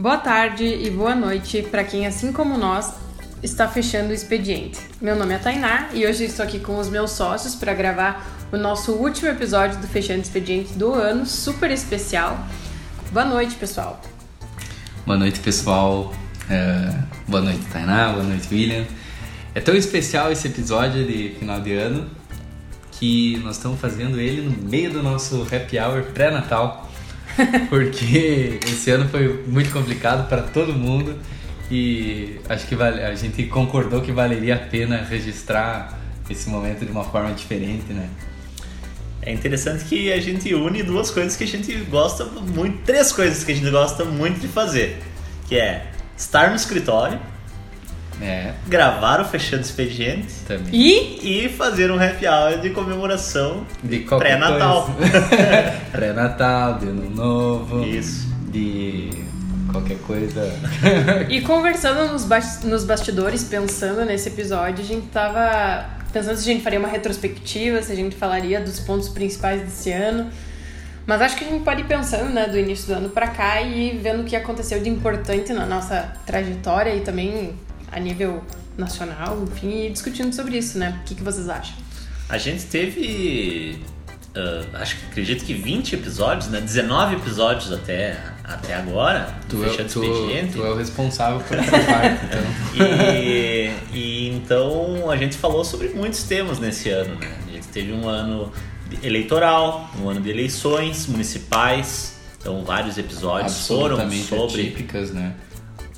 Boa tarde e boa noite para quem, assim como nós, está fechando o expediente. Meu nome é Tainá e hoje estou aqui com os meus sócios para gravar o nosso último episódio do Fechando Expediente do ano, super especial. Boa noite, pessoal. Boa noite, pessoal. É, boa noite, Tainá. Boa noite, William. É tão especial esse episódio de final de ano que nós estamos fazendo ele no meio do nosso happy hour pré-natal. porque esse ano foi muito complicado para todo mundo e acho que vale, a gente concordou que valeria a pena registrar esse momento de uma forma diferente, né? É interessante que a gente une duas coisas que a gente gosta muito, três coisas que a gente gosta muito de fazer, que é estar no escritório, É, gravar o fechando expediente também. E e fazer um happy hour de comemoração De pré-natal. Pré-natal, de ano novo. Isso. De qualquer coisa. E conversando nos, bas- nos bastidores, pensando nesse episódio, a gente tava pensando se a gente faria uma retrospectiva, se a gente falaria dos pontos principais desse ano. Mas acho que a gente pode ir pensando, né, do início do ano pra cá e vendo o que aconteceu de importante na nossa trajetória e também a nível nacional, enfim, e discutindo sobre isso, né? O que, que vocês acham? A gente teve, ah, acho que acredito que 20 episódios, né? 19 episódios até, até agora, Tu, é- fechando tu, expediente. tu é o responsável por essa parte, então. E, e então a gente falou sobre muitos temas nesse ano, né? A gente teve um ano eleitoral, um ano de eleições municipais, então vários episódios foram sobre atípicas, né?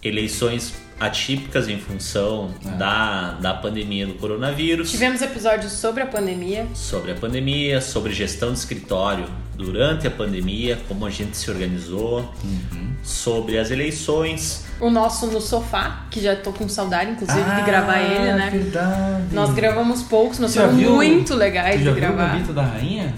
eleições atípicas em função É. da, da pandemia do coronavírus, Tivemos episódios sobre a pandemia, sobre a pandemia, sobre gestão de escritório durante a pandemia, como a gente se organizou, Uhum. sobre as eleições, o nosso no sofá, que já tô com saudade, inclusive, de gravar ele, né? Ah, Verdade. Nós gravamos poucos, mas foram muito legais Tu já de viu o gravar. Gambito da Rainha?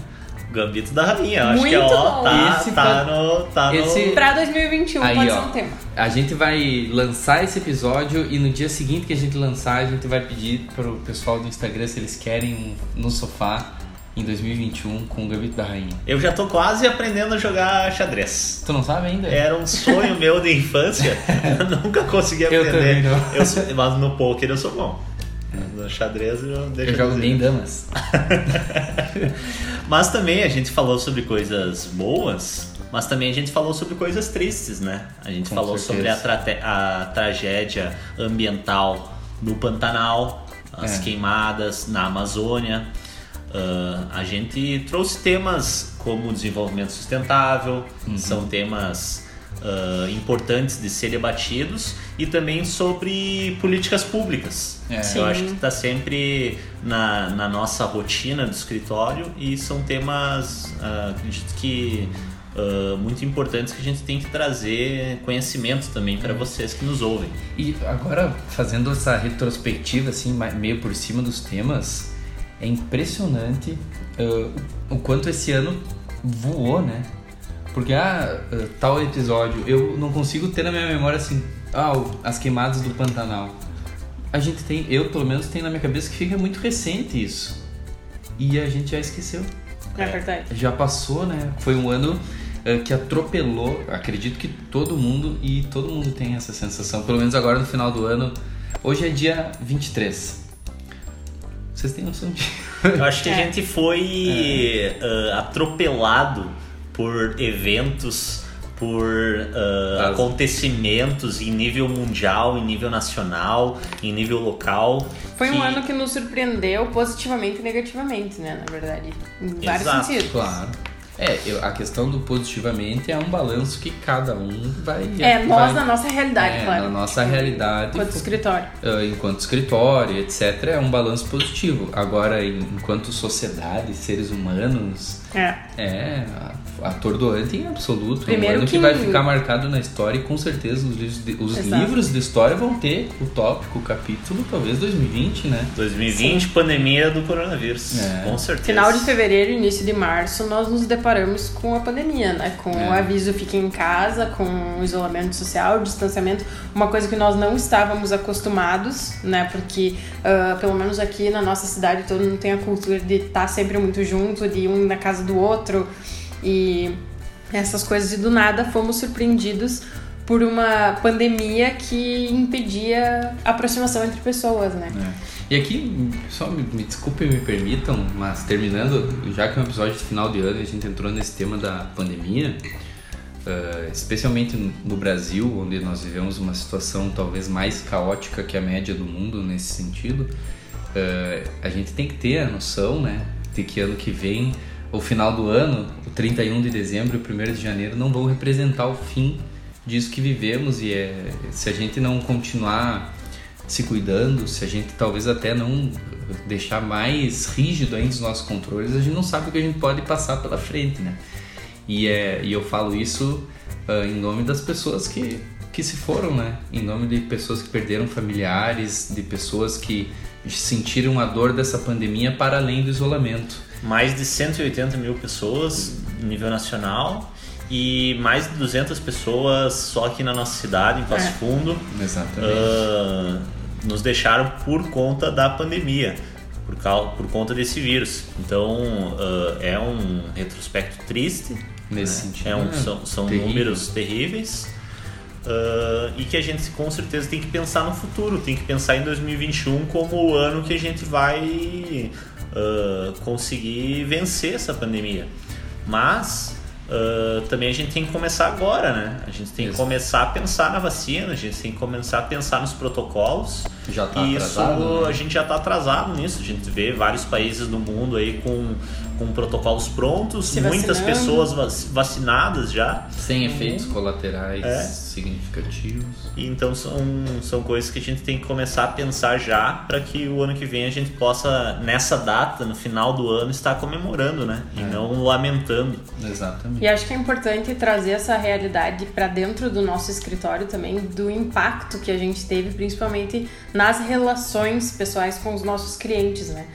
Gambito da Rainha. Eu acho que Muito ó, bom. tá, Esse tá, no, tá no- esse- Pra 2021 Aí, pode ó. ser um tema. A gente vai lançar esse episódio e no dia seguinte que a gente lançar, a gente vai pedir pro pessoal do Instagram se eles querem um no sofá em 2021 com o Gambito da Rainha. Eu já tô quase aprendendo a jogar xadrez. Tu não sabe ainda? Era um sonho meu de infância. Eu nunca consegui Eu aprender. também não. Eu sou- mas no poker eu sou bom. No xadrez eu deixo Eu jogo bem damas. Mas também a gente falou sobre coisas boas, mas também a gente falou sobre coisas tristes, né? A gente Com falou certeza. sobre a, a tragédia ambiental no Pantanal, as É. queimadas na Amazônia. Ah, a gente trouxe temas como desenvolvimento sustentável, Uhum. são temas ah, importantes de ser debatidos e também sobre políticas públicas. É. Eu acho que está sempre na, na nossa rotina do escritório e são temas, ah, acredito que ah, muito importantes que a gente tem que trazer conhecimento também para vocês que nos ouvem. E agora, fazendo essa retrospectiva, assim, meio por cima dos temas, é impressionante ah, o quanto esse ano voou, né? Porque, ah, ah, tal episódio, eu não consigo ter na minha memória, assim, ah, as queimadas do Pantanal. A gente tem, eu pelo menos tenho na minha cabeça que fica muito recente isso. E a gente já esqueceu. É verdade. Já passou, né? Foi um ano eh, que atropelou, acredito que todo mundo, e todo mundo tem essa sensação, pelo menos agora no final do ano. Hoje é dia 23. Vocês têm noção de. Eu acho que a É. gente foi ah, atropelado por eventos, por ah, As- acontecimentos em nível mundial, em nível nacional, em nível local. Foi um que- ano que nos surpreendeu positivamente e negativamente, né? Na verdade. Em vários Exato. sentidos. Claro. É, eu- a questão do positivamente é um balanço que cada um vai. É, nós vai- na nossa realidade, é, claro. Na nossa realidade. Enquanto escritório. ah, enquanto escritório, etc., é um balanço positivo. Agora, em- enquanto sociedade, seres humanos, É. é. atordoante em absoluto. Primeiro é um ano que- que vai ficar marcado na história e com certeza os livros de, os livros de história vão ter o tópico, o capítulo, talvez 2020, né? 2020, pandemia do coronavírus. É. Com certeza. Final de fevereiro, início de março, nós nos deparamos com a pandemia, né? Com É. o aviso fique em casa, com o isolamento social, o distanciamento, uma coisa que nós não estávamos acostumados, né? Porque, ah, pelo menos aqui na nossa cidade, todo mundo tem a cultura de estar sempre muito junto, de um na casa do outro e essas coisas. E do nada fomos surpreendidos por uma pandemia que impedia a aproximação entre pessoas, né? E aqui, só me, me desculpem, me permitam, mas terminando, já que é um episódio de final de ano e a gente entrou nesse tema da pandemia, eh, especialmente no Brasil, onde nós vivemos uma situação talvez mais caótica que a média do mundo nesse sentido, eh, a gente tem que ter a noção, né, de que ano que vem, o final do ano, o 31 de dezembro e o 1 de janeiro não vão representar o fim disso que vivemos e é, se a gente não continuar se cuidando, se a gente talvez até não deixar mais rígido ainda os nossos controles, a gente não sabe o que a gente pode passar pela frente, né? E, é, e eu falo isso ah, em nome das pessoas que, que se foram, né? Em nome de pessoas que perderam familiares, de pessoas que sentiram a dor dessa pandemia para além do isolamento. Mais de 180 mil pessoas nível nacional e mais de 200 pessoas só aqui na nossa cidade, em Passo É. Fundo, Exatamente. ah, nos deixaram por conta da pandemia, por, causa, por conta desse vírus. Então ah, é um retrospecto triste, Nesse né? sentido. É um- é são são terrível. números terríveis. ah, e que a gente com certeza tem que pensar no futuro, tem que pensar em 2021 como o ano que a gente vai ah, conseguir vencer essa pandemia. Mas ah, também a gente tem que começar agora, né? A gente tem que Isso. começar a pensar na vacina, a gente tem que começar a pensar nos protocolos. Já tá e isso atrasado, né? a gente já está atrasado nisso. A gente vê vários países do mundo aí com, com protocolos prontos, Se muitas vacinando. pessoas vac- vacinadas já. Sem efeitos colaterais É. significativos. E então são, são coisas que a gente tem que começar a pensar já para que o ano que vem a gente possa, nessa data, no final do ano, estar comemorando, né? E É. não lamentando. Exatamente. E acho que é importante trazer essa realidade para dentro do nosso escritório também, do impacto que a gente teve, principalmente nas relações pessoais com os nossos clientes, né?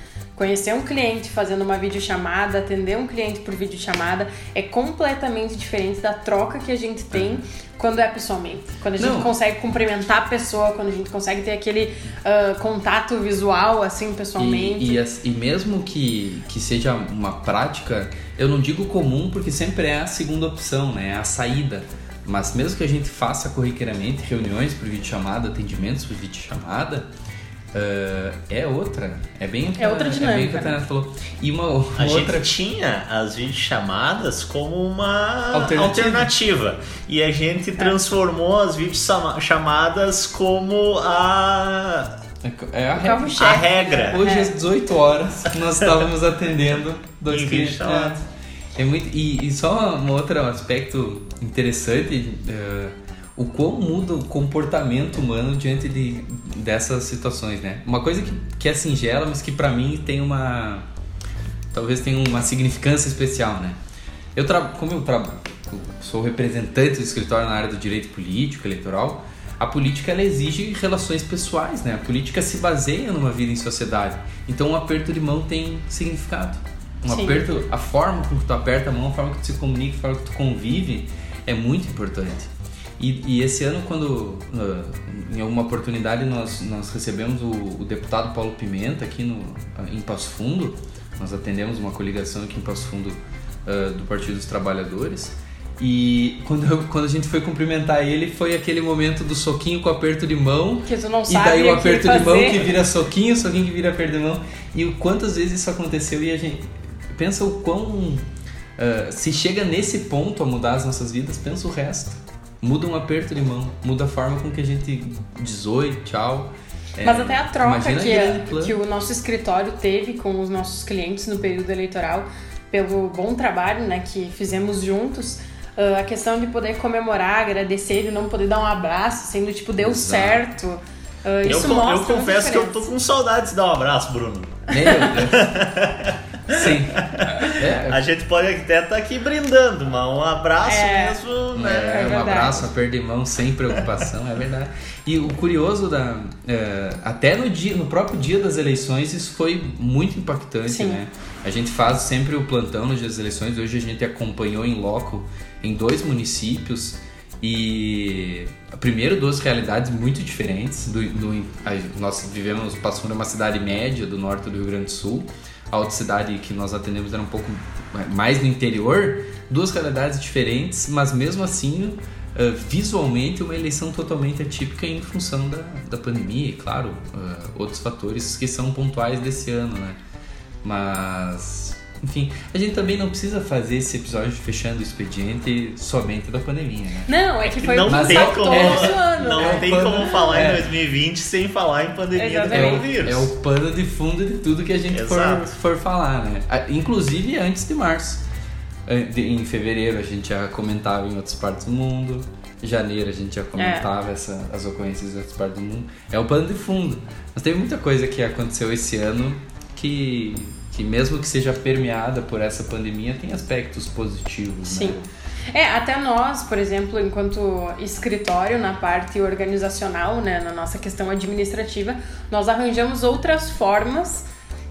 Conhecer um cliente fazendo uma videochamada, atender um cliente por videochamada é completamente diferente da troca que a gente tem quando é pessoalmente. Quando a gente Não. consegue cumprimentar a pessoa, quando a gente consegue ter aquele ah, contato visual, assim, pessoalmente. E, e, e mesmo que, que seja uma prática, eu não digo comum porque sempre é a segunda opção, né? É a saída. Mas mesmo que a gente faça corriqueiramente reuniões por videochamada, atendimentos por videochamada, eh, é outra. É bem, É outra É bem o dinâmica, que a né? Tainá falou. E uma A outra. gente tinha as videochamadas como uma Alternativa. alternativa. E a gente transformou as videochamadas como a, É a regra. a regra. Hoje às 18 horas nós estávamos atendendo dois clientes. É, é muito, e, e só um outro aspecto interessante, é, o quão muda o comportamento humano diante de, dessas situações, né? Uma coisa que, que é singela, mas que pra mim tem uma... talvez tenha uma significância especial, né? Eu tra... como eu tra... sou representante do escritório na área do direito político, eleitoral, a política ela exige relações pessoais, né? A política se baseia numa vida em sociedade. Então um aperto de mão tem significado. Um Sim. aperto, a forma como tu aperta a mão, a forma que tu se comunica, a forma que tu convive é muito importante. E, e esse ano, quando em alguma oportunidade nós, nós recebemos o, o deputado Paulo Pimenta aqui no, em Passo Fundo, nós atendemos uma coligação aqui em Passo Fundo ah, do Partido dos Trabalhadores. E quando, eu- quando a gente foi cumprimentar ele, foi aquele momento do soquinho com aperto de mão. Que tu não E sabe daí o aperto de mão que vira soquinho, soquinho que vira aperto de mão. E o quantas vezes isso aconteceu e a gente pensa o quão ah, se chega nesse ponto a mudar as nossas vidas, pensa o resto. Muda um aperto de mão, muda a forma com que a gente diz oi, tchau. É, Mas até a troca que, plano. que o nosso escritório teve com os nossos clientes no período eleitoral, pelo bom trabalho né, que fizemos juntos, ah, a questão de poder comemorar, agradecer, de não poder dar um abraço, sendo tipo, deu Exato. certo. ah, Eu, isso mostra eu confesso que eu tô com saudades de dar um abraço, Bruno. Meu Deus. Sim. É. A gente pode até estar tá aqui brindando, mas um abraço é. mesmo, né? É, um abraço, aperto mão sem preocupação, é verdade. E o curioso da. É, até no, dia, no próprio dia das eleições, isso foi muito impactante, Sim. né? A gente faz sempre o plantão no dia das eleições, hoje a gente acompanhou em loco em dois municípios. E primeiro duas realidades muito diferentes. Do, do, nós vivemos, Passo Fundo é uma cidade média do norte do Rio Grande do Sul a cidade que nós atendemos era um pouco mais no interior, duas realidades diferentes, mas mesmo assim, uh, visualmente, uma eleição totalmente atípica em função da, da pandemia e, claro, uh, outros fatores que são pontuais desse ano, né? Mas enfim, a gente também não precisa fazer esse episódio fechando o expediente somente da pandemia, né? Não, é que foi não tem como, ano, Não né? tem como falar é. em 2020 sem falar em pandemia do coronavírus. É o, é o pano de fundo de tudo que a gente for, for falar, né? Inclusive antes de março. Em fevereiro a gente já comentava em outras partes do mundo. Em janeiro a gente já comentava é. essa, as ocorrências em outras partes do mundo. É o pano de fundo. Mas teve muita coisa que aconteceu esse ano que que mesmo que seja permeada por essa pandemia, tem aspectos positivos. Né? Sim. Né? É, até nós, por exemplo, enquanto escritório na parte organizacional, né, na nossa questão administrativa, nós arranjamos outras formas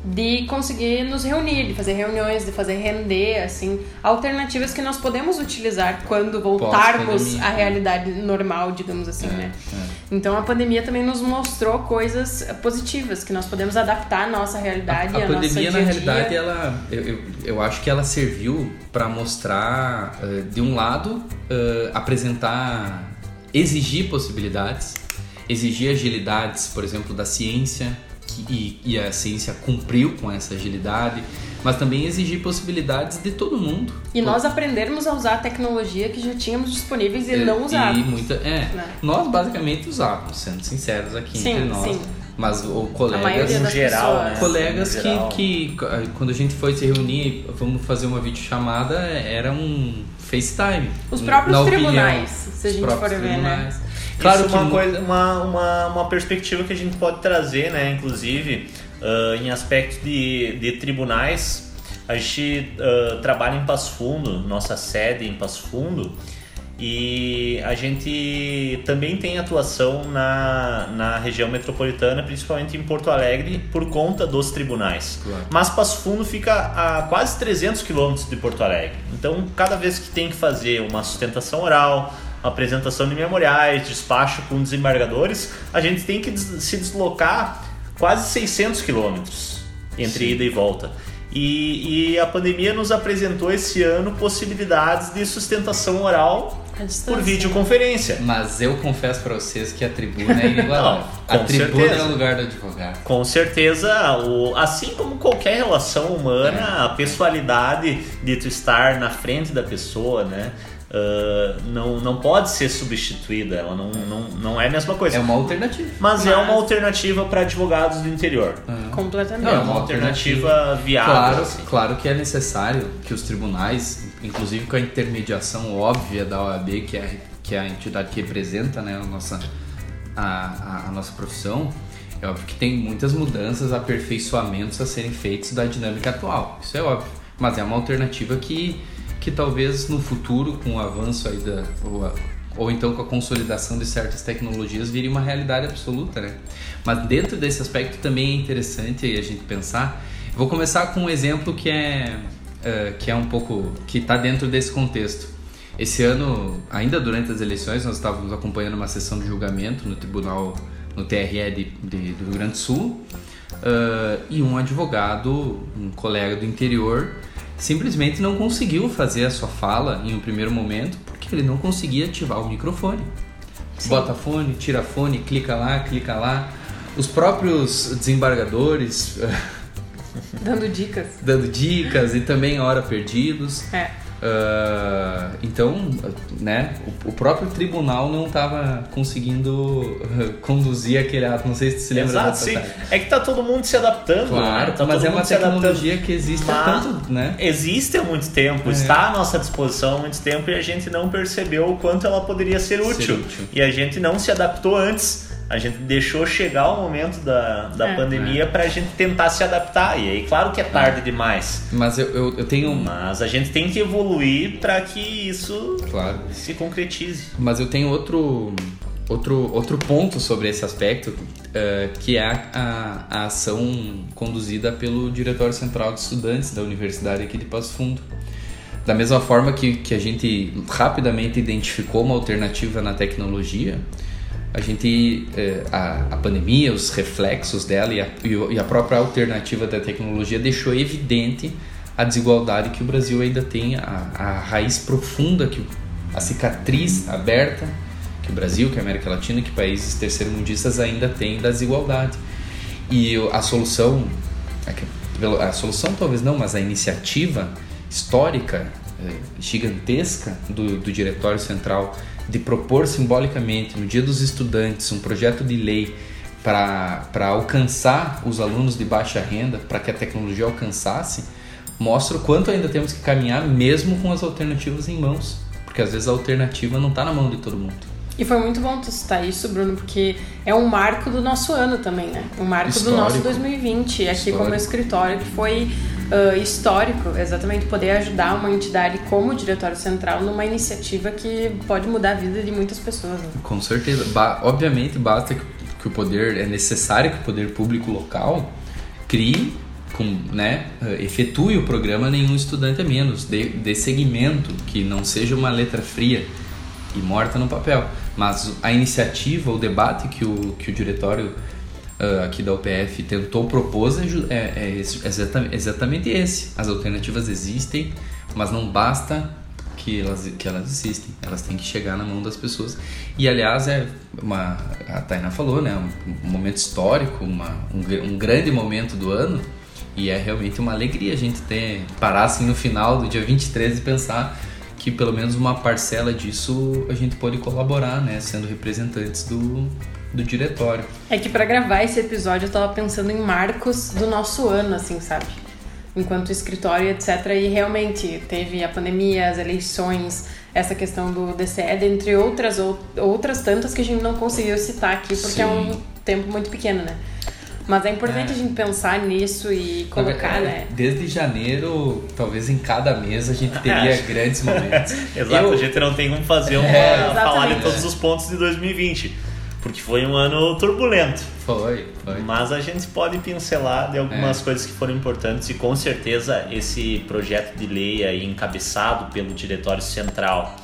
de conseguir nos reunir, de fazer reuniões, de fazer render, assim, alternativas que nós podemos utilizar quando voltarmos à realidade normal, digamos assim, é, né? É. Então a pandemia também nos mostrou coisas positivas que nós podemos adaptar à nossa realidade. A, a pandemia, na realidade, ela, eu, eu, eu, acho que ela serviu para mostrar, uh, de um lado, uh, apresentar, exigir possibilidades, exigir agilidades, por exemplo, da ciência e, e, a ciência cumpriu com essa agilidade, mas também exigir possibilidades de todo mundo. E nós aprendermos a usar a tecnologia que já tínhamos disponíveis e, e não usávamos. E muita, é, né? nós basicamente usávamos, sendo sinceros aqui sim, entre nós. Sim. Mas o colegas no geral, né? colegas que, geral. que quando a gente foi se reunir, vamos fazer uma videochamada, era um FaceTime. Os próprios tribunais, opinião, se a gente for ver, né? Claro Isso é uma coisa, uma, uma, uma perspectiva que a gente pode trazer, né? Inclusive, uh, em aspectos de, de tribunais, a gente uh, trabalha em Passo Fundo, nossa sede em Passo Fundo, e a gente também tem atuação na, na região metropolitana, principalmente em Porto Alegre, por conta dos tribunais. Claro. Mas Passo Fundo fica a quase 300 quilômetros de Porto Alegre. Então, cada vez que tem que fazer uma sustentação oral, apresentação de memoriais, despacho com desembargadores, a gente tem que se deslocar quase 600 quilômetros entre Sim. ida e volta. E, e, a pandemia nos apresentou esse ano possibilidades de sustentação oral por videoconferência. Mas eu confesso para vocês que a tribuna é inigualável. a tribuna certeza. é o lugar do advogado. Com certeza, o, assim como qualquer relação humana, é. a pessoalidade de tu estar na frente da pessoa, né? Uh, não, não pode ser substituída, ela não, não, não é a mesma coisa. É uma alternativa. Mas, Mas... é uma alternativa para advogados do interior. Uhum. Completamente. Não, é uma alternativa, alternativa viável. Claro, assim. claro que é necessário que os tribunais, inclusive com a intermediação óbvia da OAB, que é, que é a entidade que representa né, a, nossa, a, a, a nossa profissão, é óbvio que tem muitas mudanças, aperfeiçoamentos a serem feitos da dinâmica atual. Isso é óbvio. Mas é uma alternativa que que talvez no futuro, com o avanço aí da. Ou, ou então com a consolidação de certas tecnologias, vire uma realidade absoluta, né? Mas dentro desse aspecto também é interessante a gente pensar. Vou começar com um exemplo que é, uh, que é um pouco. que está dentro desse contexto. Esse ano, ainda durante as eleições, nós estávamos acompanhando uma sessão de julgamento no tribunal, no TRE de, de do Rio Grande do Sul, uh, e um advogado, um colega do interior, simplesmente não conseguiu fazer a sua fala em um primeiro momento porque ele não conseguia ativar o microfone. Sim. Bota fone, tira fone, clica lá, clica lá. Os próprios desembargadores dando dicas, dando dicas e também hora perdidos. É. Uh, então, né, o, o, próprio tribunal não estava conseguindo uh, conduzir aquele ato. Não sei se você lembra Exato, sim. É que tá todo mundo se adaptando. Claro, né? tá mas é uma tecnologia que existe há tanto, né? Existe há muito tempo, é. está à nossa disposição há muito tempo e a gente não percebeu o quanto ela poderia ser útil. Ser útil. E a gente não se adaptou antes a gente deixou chegar o momento da, da É. pandemia para a gente tentar se adaptar. E aí, claro que é tarde demais. Mas eu, eu, eu tenho. Mas a gente tem que evoluir para que isso Claro. se concretize. Mas eu tenho outro, outro, outro ponto sobre esse aspecto, eh, que é a, a, a ação conduzida pelo Diretório Central de Estudantes da Universidade aqui de Passo Fundo. Da mesma forma que, que a gente rapidamente identificou uma alternativa na tecnologia, a gente eh, a, a pandemia, os reflexos dela e a, e a própria alternativa da tecnologia deixou evidente a desigualdade que o Brasil ainda tem, a, a raiz profunda, que a cicatriz aberta que o Brasil, que a América Latina, que países terceiro-mundistas ainda têm da desigualdade. E a solução, a solução talvez não, mas a iniciativa histórica, eh, gigantesca do, do Diretório Central de propor simbolicamente no Dia dos Estudantes um projeto de lei para alcançar os alunos de baixa renda, para que a tecnologia alcançasse, mostra o quanto ainda temos que caminhar mesmo com as alternativas em mãos. Porque às vezes a alternativa não está na mão de todo mundo. E foi muito bom tu citar isso, Bruno, porque é um marco do nosso ano também, né? Um marco do nosso Histórico. 2020, aqui Histórico. como escritório, que foi ah, histórico, exatamente, poder ajudar uma entidade como o Diretório Central numa iniciativa que pode mudar a vida de muitas pessoas. Né? Com certeza. Ba- obviamente basta que, que o poder, é necessário que o poder público local crie, com, né, efetue o programa Nenhum Estudante a Menos, dê, dê segmento, que não seja uma letra fria e morta no papel. Mas a iniciativa, o debate que o, que o diretório ah, aqui da UPF tentou propor é, é, é exatamente, exatamente esse. As alternativas existem, mas não basta que elas, que elas existem. Elas têm que chegar na mão das pessoas. E aliás, é uma. A Tainá falou, né? Um, um momento histórico, uma, um, um grande momento do ano. E é realmente uma alegria a gente ter parar assim no final do dia 23 e pensar que pelo menos uma parcela disso a gente pode colaborar, né? Sendo representantes do, do diretório. É que pra gravar esse episódio eu tava pensando em marcos do nosso ano, assim, sabe? Enquanto escritório, etc. E realmente teve a pandemia, as eleições, essa questão do DCE, dentre outras, ou- outras tantas que a gente não conseguiu citar aqui, porque é um Sim. tempo muito pequeno, né? Mas é importante É. a gente pensar nisso e colocar, É, né? Desde janeiro, talvez em cada mês a gente teria grandes momentos. Exato, Eu- a gente não tem como fazer uma É, falar de todos os pontos de 2020, porque foi um ano turbulento. Foi, foi. Mas a gente pode pincelar de algumas É. coisas que foram importantes e com certeza esse projeto de lei aí encabeçado pelo Diretório Central,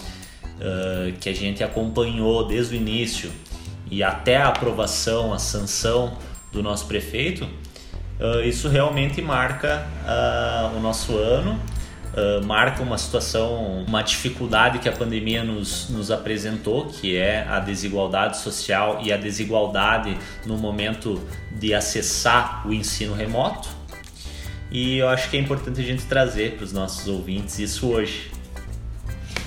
ah, que a gente acompanhou desde o início e até a aprovação, a sanção do nosso prefeito, ah, isso realmente marca ah, o nosso ano, ah, marca uma situação, uma dificuldade que a pandemia nos, nos apresentou, que é a desigualdade social e a desigualdade no momento de acessar o ensino remoto. E eu acho que é importante a gente trazer para os nossos ouvintes isso hoje.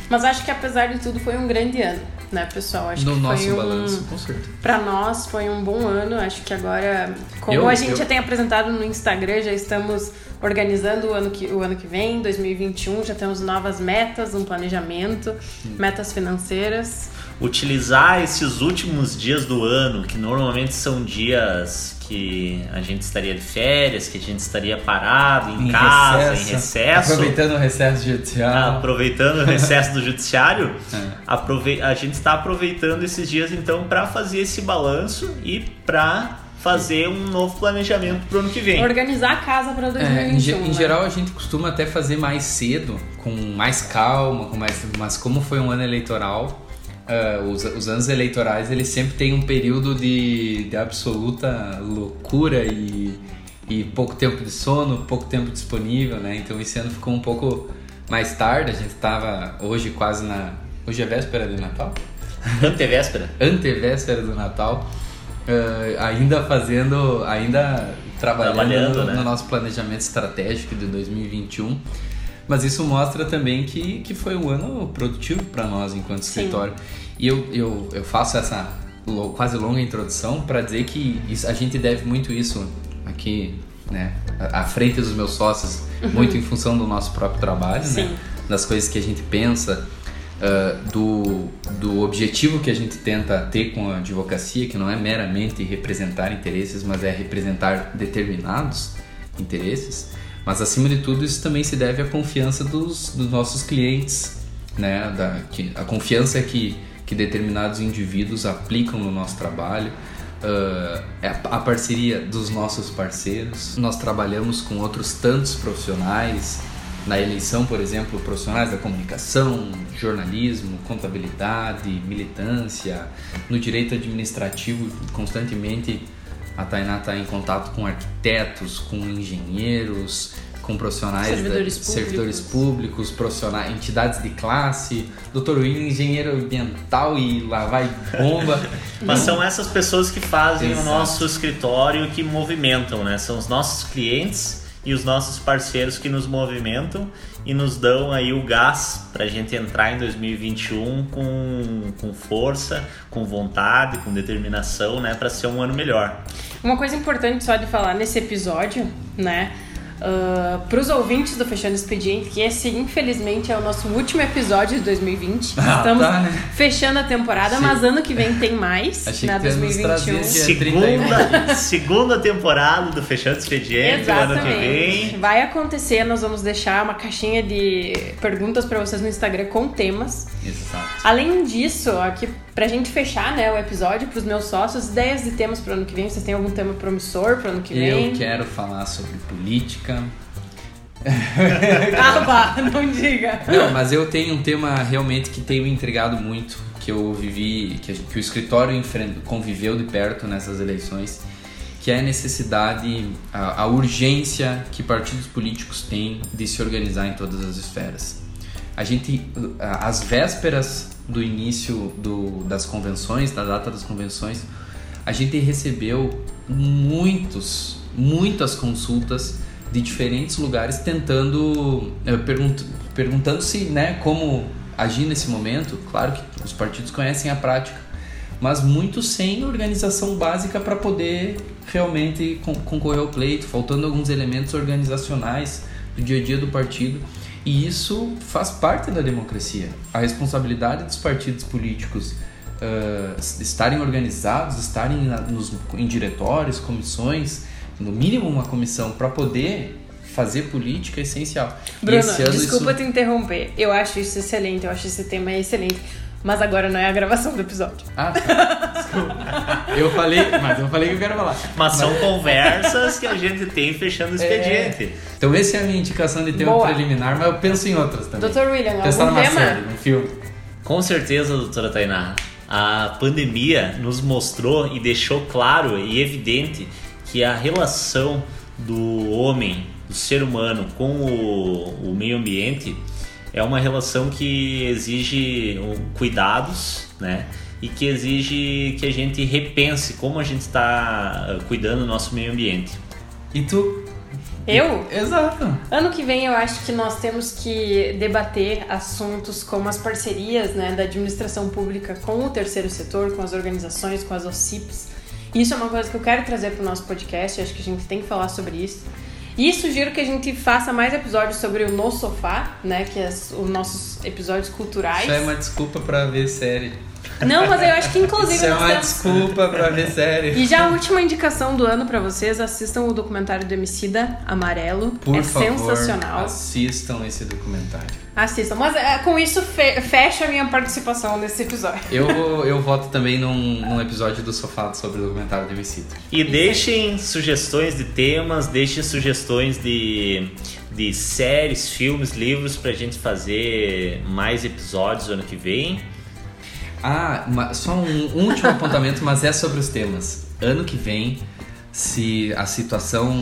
Mas acho que apesar de tudo foi um grande ano, né, pessoal? Acho no que nosso foi um... balanço, com certeza. Pra nós foi um bom ano, acho que agora, como Eu- a gente eu- já tem apresentado no Instagram, já estamos organizando o ano que, o ano que vem, 2021, já temos novas metas, um planejamento, metas financeiras. Utilizar esses últimos dias do ano, que normalmente são dias que a gente estaria de férias, que a gente estaria parado em, casa, em recesso. Aproveitando o recesso judicial. Aproveitando o recesso do judiciário, É. aprove- a gente está aproveitando esses dias então para fazer esse balanço e para fazer um novo planejamento para o ano que vem. Organizar a casa para É, 2021. em, ge- em né? geral a gente costuma até fazer mais cedo, com mais calma, com mais, mas como foi um ano eleitoral, ah, os, os anos eleitorais eles sempre têm um período de, de absoluta loucura e, e pouco tempo de sono, pouco tempo disponível, né? Então esse ano ficou um pouco mais tarde, a gente estava hoje quase na. Hoje é véspera de Natal? Antevéspera. antevéspera do Natal, eh, ainda fazendo, ainda trabalhando, Trabalhando, no, né? no nosso planejamento estratégico de 2021. Mas isso mostra também que, que foi um ano produtivo para nós enquanto Sim. escritório. E eu, eu, eu faço essa quase longa introdução para dizer que isso- a gente deve muito isso aqui, né, à frente dos meus sócios, muito em função do nosso próprio trabalho, Sim. né, das coisas que a gente pensa, uh, do, do objetivo que a gente tenta ter com a advocacia, que não é meramente representar interesses, mas é representar determinados interesses. Mas acima de tudo, isso também se deve à confiança dos, dos nossos clientes, né? Da, que, a confiança que, que determinados indivíduos aplicam no nosso trabalho. Uh, a parceria dos nossos parceiros. Nós trabalhamos com outros tantos profissionais, na eleição, por exemplo, profissionais da comunicação, jornalismo, contabilidade, militância, no direito administrativo, constantemente a Tainá está em contato com arquitetos, com engenheiros, com profissionais servidores, da, públicos. servidores públicos, profissionais, entidades de classe, doutor William, engenheiro ambiental e lá vai bomba. Mas são essas pessoas que fazem Exato. o nosso escritório que movimentam, né? São os nossos clientes e os nossos parceiros que nos movimentam e nos dão aí o gás para a gente entrar em 2021 com, com força, com vontade, com determinação, né, para ser um ano melhor. Uma coisa importante só de falar nesse episódio, né? Uh, para os ouvintes do Fechando Expediente, que esse infelizmente é o nosso último episódio de 2020. Ah, Estamos tá, né? fechando a temporada, Sim. mas ano que vem tem mais, Achei na nos 2021. trazer Dia 31. Segunda, segunda temporada do Fechando Expediente, o ano que vem. Vai acontecer, nós vamos deixar uma caixinha de perguntas para vocês no Instagram com temas. Exato. Além disso, aqui pra gente fechar, né, o episódio pros meus sócios, ideias de temas pro ano que vem. Vocês têm algum tema promissor pro ano que vem? Eu quero falar sobre política. Ah, vá, não diga. Não, mas eu tenho um tema realmente que tem me intrigado muito, que eu vivi, que, que o escritório conviveu de perto nessas eleições, que é a necessidade, a, a urgência que partidos políticos têm de se organizar em todas as esferas. A gente, às vésperas do início do, das convenções, da data das convenções, a gente recebeu muitos, muitas consultas de diferentes lugares tentando, eh, pergunt, perguntando-se né, como agir nesse momento. Claro que os partidos conhecem a prática, mas muitos sem organização básica para poder realmente con- concorrer ao pleito, faltando alguns elementos organizacionais do dia a dia do partido. E isso faz parte da democracia. A responsabilidade dos partidos políticos ah, estarem organizados, estarem na- nos, em diretórios, comissões, no mínimo uma comissão, para poder fazer política é essencial. Bruno, desculpa isso... te interromper. Eu acho isso excelente, eu acho esse tema excelente. Mas agora não é a gravação do episódio. Ah, tá. Desculpa. Eu falei, mas eu falei que eu quero falar. Mas são conversas que a gente tem fechando o expediente. Então essa é a minha indicação de tema Boa. preliminar, mas eu penso em outras também. Dr. William, Pensar algum numa tema? série, num filme. Com certeza, doutora Tainá. A pandemia nos mostrou e deixou claro e evidente que a relação do homem, do ser humano com o, o meio ambiente é uma relação que exige cuidados, né? E que exige que a gente repense como a gente está cuidando do nosso meio ambiente. E tu? Eu? Exato. Ano que vem eu acho que nós temos que debater assuntos como as parcerias né, da administração pública com o terceiro setor, com as organizações, com as OCIPs. Isso é uma coisa que eu quero trazer para o nosso podcast, acho que a gente tem que falar sobre isso. E sugiro que a gente faça mais episódios sobre o No Sofá, né, que é os nossos episódios culturais. Isso é uma desculpa pra ver série. Não, mas eu acho que inclusive Isso é nós uma temos... desculpa pra ver série. E já a última indicação do ano pra vocês, assistam o documentário do Emicida Amarelo. Por é favor, sensacional. assistam esse documentário. Assistam. Mas é, com isso fe fecha a minha participação nesse episódio. Eu, eu voto também num, num episódio do Sofá sobre o documentário do Emicida. E deixem sugestões de temas, deixem sugestões de, de séries, filmes, livros pra gente fazer mais episódios ano que vem. Ah, uma- só um, um último apontamento, mas é sobre os temas. Ano que vem, se a situação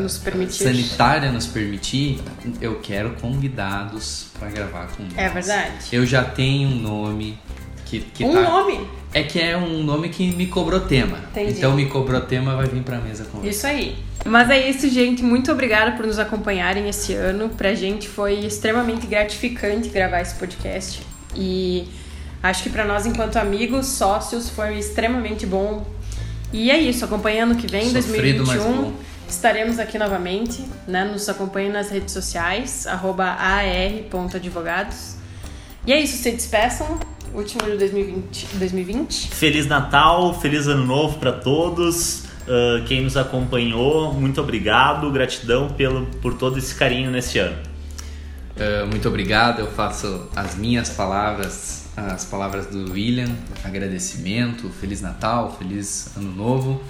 Nos permitir. sanitária nos permitir, eu quero convidados para gravar com nós. É verdade. Eu já tenho um nome que, que um tá- nome. É que é um nome que me cobrou tema. Entendi. Então me cobrou tema, vai vir pra mesa com Isso aí. Mas é isso, gente. Muito obrigada por nos acompanharem esse ano. Pra gente foi extremamente gratificante gravar esse podcast. E acho que pra nós, enquanto amigos, sócios, foi extremamente bom. E é isso. Acompanhando que vem, Sofrido, mas 2021. bom. Estaremos aqui novamente, né? Nos acompanhem nas redes sociais, arroba ar.advogados. E é isso, se despeçam. Último de 2020. 2020. Feliz Natal, feliz Ano Novo para todos. Uh, quem nos acompanhou, muito obrigado, gratidão pelo, por todo esse carinho nesse ano. Uh, muito obrigado, eu faço as minhas palavras, as palavras do William, agradecimento, Feliz Natal, Feliz Ano Novo.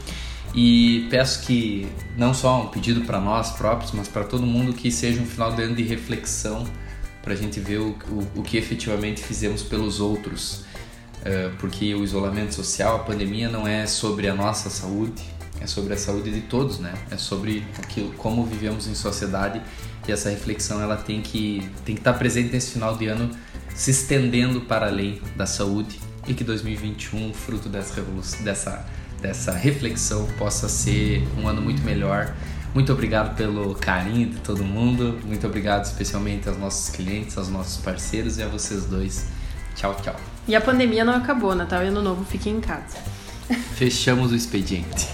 E peço que não só um pedido para nós próprios, mas para todo mundo que seja um final de ano de reflexão para a gente ver o, o, o, que efetivamente fizemos pelos outros. Uh, porque o isolamento social, a pandemia não é sobre a nossa saúde, é sobre a saúde de todos, né? É sobre aquilo, como vivemos em sociedade e essa reflexão ela tem que tem que estar presente nesse final de ano, se estendendo para além da saúde e que 2021, fruto dessa revolução, dessa dessa reflexão, possa ser um ano muito melhor muito obrigado pelo carinho de todo mundo. Muito obrigado especialmente aos nossos clientes, aos nossos parceiros e a vocês dois. Tchau, tchau. E a pandemia não acabou, Natal e Ano Novo fiquem em casa. Fechamos o expediente.